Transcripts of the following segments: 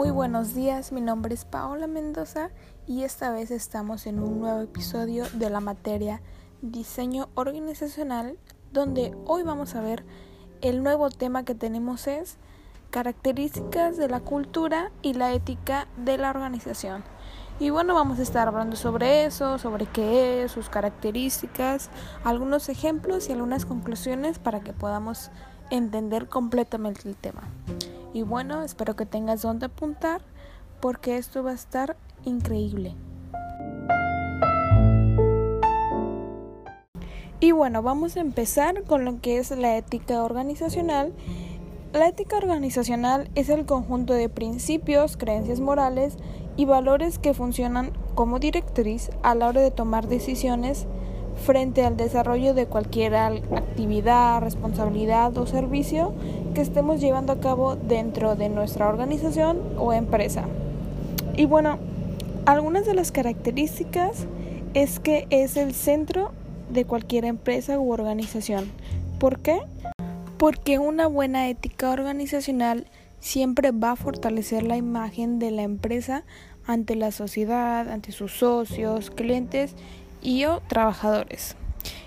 Muy buenos días, mi nombre es Paola Mendoza y esta vez estamos en un nuevo episodio de la materia diseño organizacional donde hoy vamos a ver el nuevo tema que tenemos es características de la cultura y la ética de la organización. Y bueno, vamos a estar hablando sobre eso, sobre qué es, sus características, algunos ejemplos y algunas conclusiones para que podamos entender completamente el tema. Y bueno, espero que tengas donde apuntar porque esto va a estar increíble. Y bueno, vamos a empezar con lo que es la ética organizacional. La ética organizacional es el conjunto de principios, creencias morales y valores que funcionan como directriz a la hora de tomar decisiones frente al desarrollo de cualquier actividad, responsabilidad o servicio que estemos llevando a cabo dentro de nuestra organización o empresa. Y bueno, algunas de las características es que es el centro de cualquier empresa u organización. ¿Por qué? Porque una buena ética organizacional siempre va a fortalecer la imagen de la empresa ante la sociedad, ante sus socios, clientes y o trabajadores.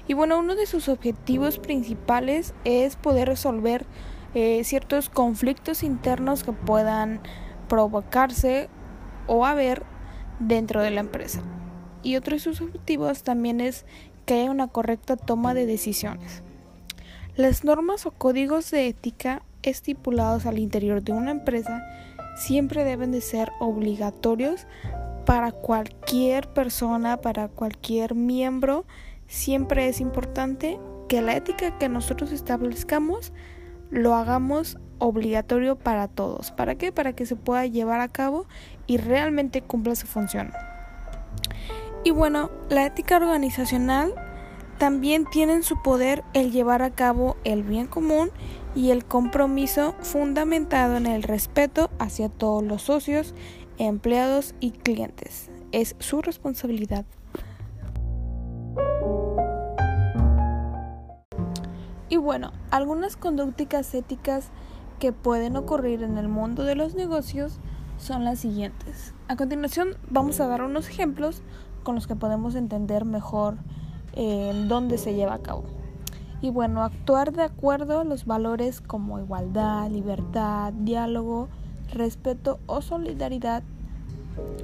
Y bueno, uno de sus objetivos principales es poder resolver eh, ciertos conflictos internos que puedan provocarse o haber dentro de la empresa. Y otro de sus objetivos también es que haya una correcta toma de decisiones. Las normas o códigos de ética estipulados al interior de una empresa siempre deben de ser obligatorios para cualquier persona, para cualquier miembro, siempre es importante que la ética que nosotros establezcamos lo hagamos obligatorio para todos. ¿Para qué? Para que se pueda llevar a cabo y realmente cumpla su función. Y bueno, la ética organizacional también tiene en su poder el llevar a cabo el bien común y el compromiso fundamentado en el respeto hacia todos los socios empleados y clientes. Es su responsabilidad. Y bueno, algunas conductas éticas que pueden ocurrir en el mundo de los negocios son las siguientes. A continuación vamos a dar unos ejemplos con los que podemos entender mejor eh, dónde se lleva a cabo. Y bueno, actuar de acuerdo a los valores como igualdad, libertad, diálogo, respeto o solidaridad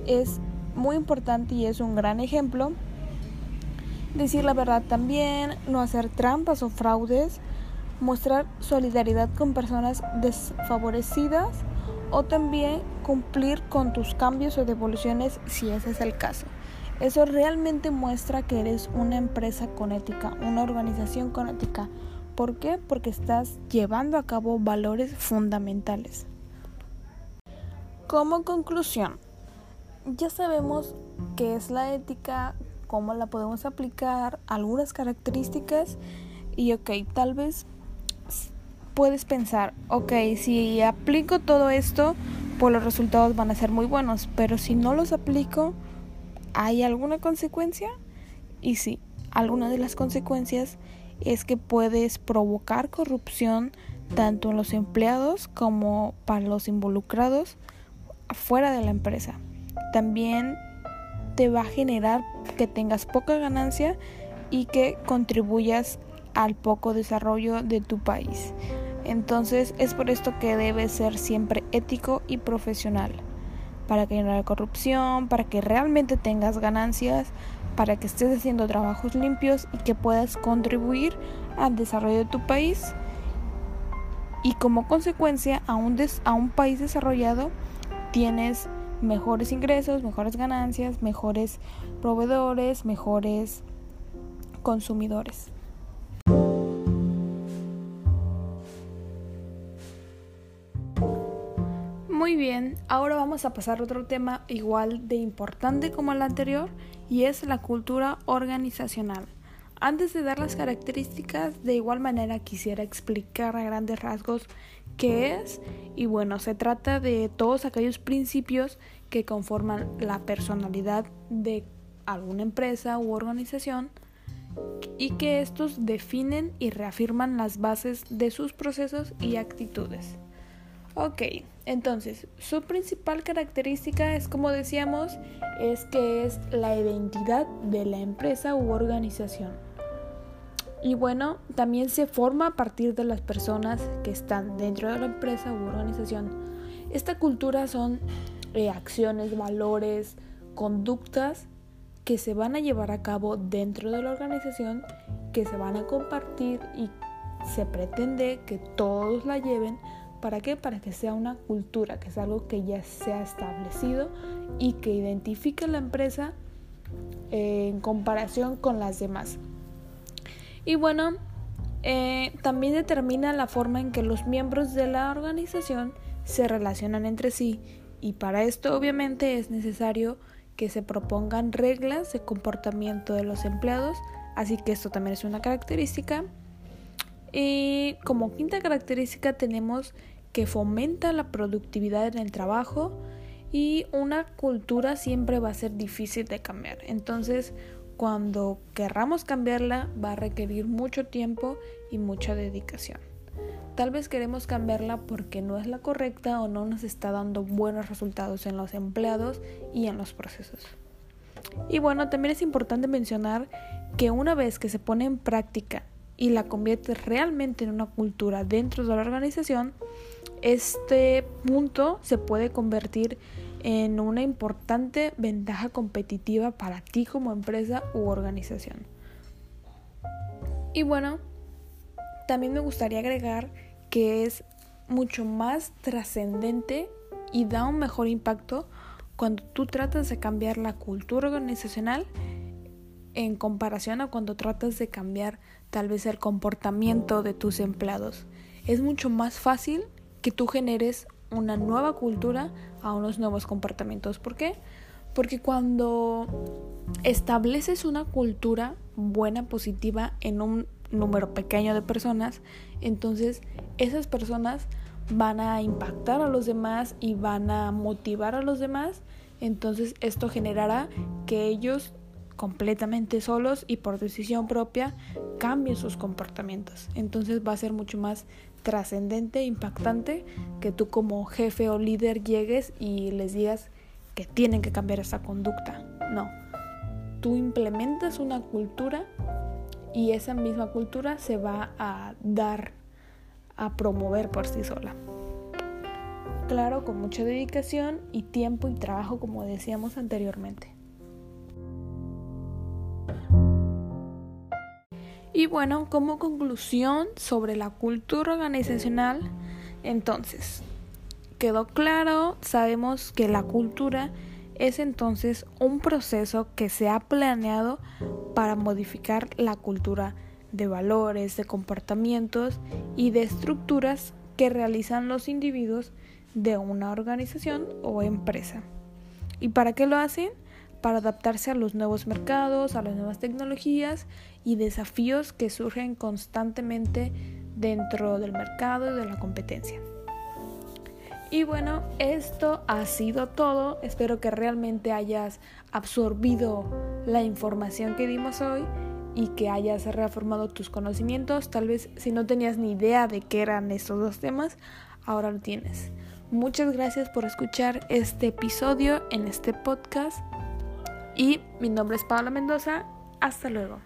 es muy importante y es un gran ejemplo. Decir la verdad también, no hacer trampas o fraudes, mostrar solidaridad con personas desfavorecidas o también cumplir con tus cambios o devoluciones si ese es el caso. Eso realmente muestra que eres una empresa con ética, una organización con ética. ¿Por qué? Porque estás llevando a cabo valores fundamentales. Como conclusión, ya sabemos qué es la ética, cómo la podemos aplicar, algunas características y ok, tal vez puedes pensar, ok, si aplico todo esto, pues los resultados van a ser muy buenos, pero si no los aplico, ¿hay alguna consecuencia? Y sí, alguna de las consecuencias es que puedes provocar corrupción tanto en los empleados como para los involucrados fuera de la empresa. También te va a generar que tengas poca ganancia y que contribuyas al poco desarrollo de tu país. Entonces es por esto que debes ser siempre ético y profesional, para que no haya corrupción, para que realmente tengas ganancias, para que estés haciendo trabajos limpios y que puedas contribuir al desarrollo de tu país y como consecuencia a un, país desarrollado tienes mejores ingresos, mejores ganancias, mejores proveedores, mejores consumidores. Muy bien, ahora vamos a pasar a otro tema igual de importante como el anterior y es la cultura organizacional. Antes de dar las características, de igual manera quisiera explicar a grandes rasgos qué es y bueno, se trata de todos aquellos principios que conforman la personalidad de alguna empresa u organización y que estos definen y reafirman las bases de sus procesos y actitudes. Ok, entonces su principal característica es como decíamos, es que es la identidad de la empresa u organización. Y bueno, también se forma a partir de las personas que están dentro de la empresa u organización. Esta cultura son eh, acciones, valores, conductas que se van a llevar a cabo dentro de la organización, que se van a compartir y se pretende que todos la lleven. ¿Para qué? Para que sea una cultura, que es algo que ya se ha establecido y que identifique la empresa eh, en comparación con las demás. Y bueno, eh, también determina la forma en que los miembros de la organización se relacionan entre sí y para esto obviamente es necesario que se propongan reglas de comportamiento de los empleados, así que esto también es una característica. Y como quinta característica tenemos que fomenta la productividad en el trabajo y una cultura siempre va a ser difícil de cambiar. Entonces, cuando querramos cambiarla va a requerir mucho tiempo y mucha dedicación. Tal vez queremos cambiarla porque no es la correcta o no nos está dando buenos resultados en los empleados y en los procesos. Y bueno, también es importante mencionar que una vez que se pone en práctica y la convierte realmente en una cultura dentro de la organización, este punto se puede convertir en una importante ventaja competitiva para ti como empresa u organización. Y bueno, también me gustaría agregar que es mucho más trascendente y da un mejor impacto cuando tú tratas de cambiar la cultura organizacional en comparación a cuando tratas de cambiar tal vez el comportamiento de tus empleados. Es mucho más fácil que tú generes una nueva cultura a unos nuevos comportamientos. ¿Por qué? Porque cuando estableces una cultura buena, positiva en un número pequeño de personas, entonces esas personas van a impactar a los demás y van a motivar a los demás. Entonces esto generará que ellos completamente solos y por decisión propia cambien sus comportamientos. Entonces va a ser mucho más trascendente, impactante, que tú como jefe o líder llegues y les digas que tienen que cambiar esa conducta. No, tú implementas una cultura y esa misma cultura se va a dar, a promover por sí sola. Claro, con mucha dedicación y tiempo y trabajo como decíamos anteriormente. Y bueno, como conclusión sobre la cultura organizacional, entonces, quedó claro, sabemos que la cultura es entonces un proceso que se ha planeado para modificar la cultura de valores, de comportamientos y de estructuras que realizan los individuos de una organización o empresa. ¿Y para qué lo hacen? Para adaptarse a los nuevos mercados, a las nuevas tecnologías y desafíos que surgen constantemente dentro del mercado y de la competencia. Y bueno, esto ha sido todo. Espero que realmente hayas absorbido la información que dimos hoy y que hayas reformado tus conocimientos. Tal vez si no tenías ni idea de qué eran estos dos temas, ahora lo tienes. Muchas gracias por escuchar este episodio en este podcast y mi nombre es Paula Mendoza. Hasta luego.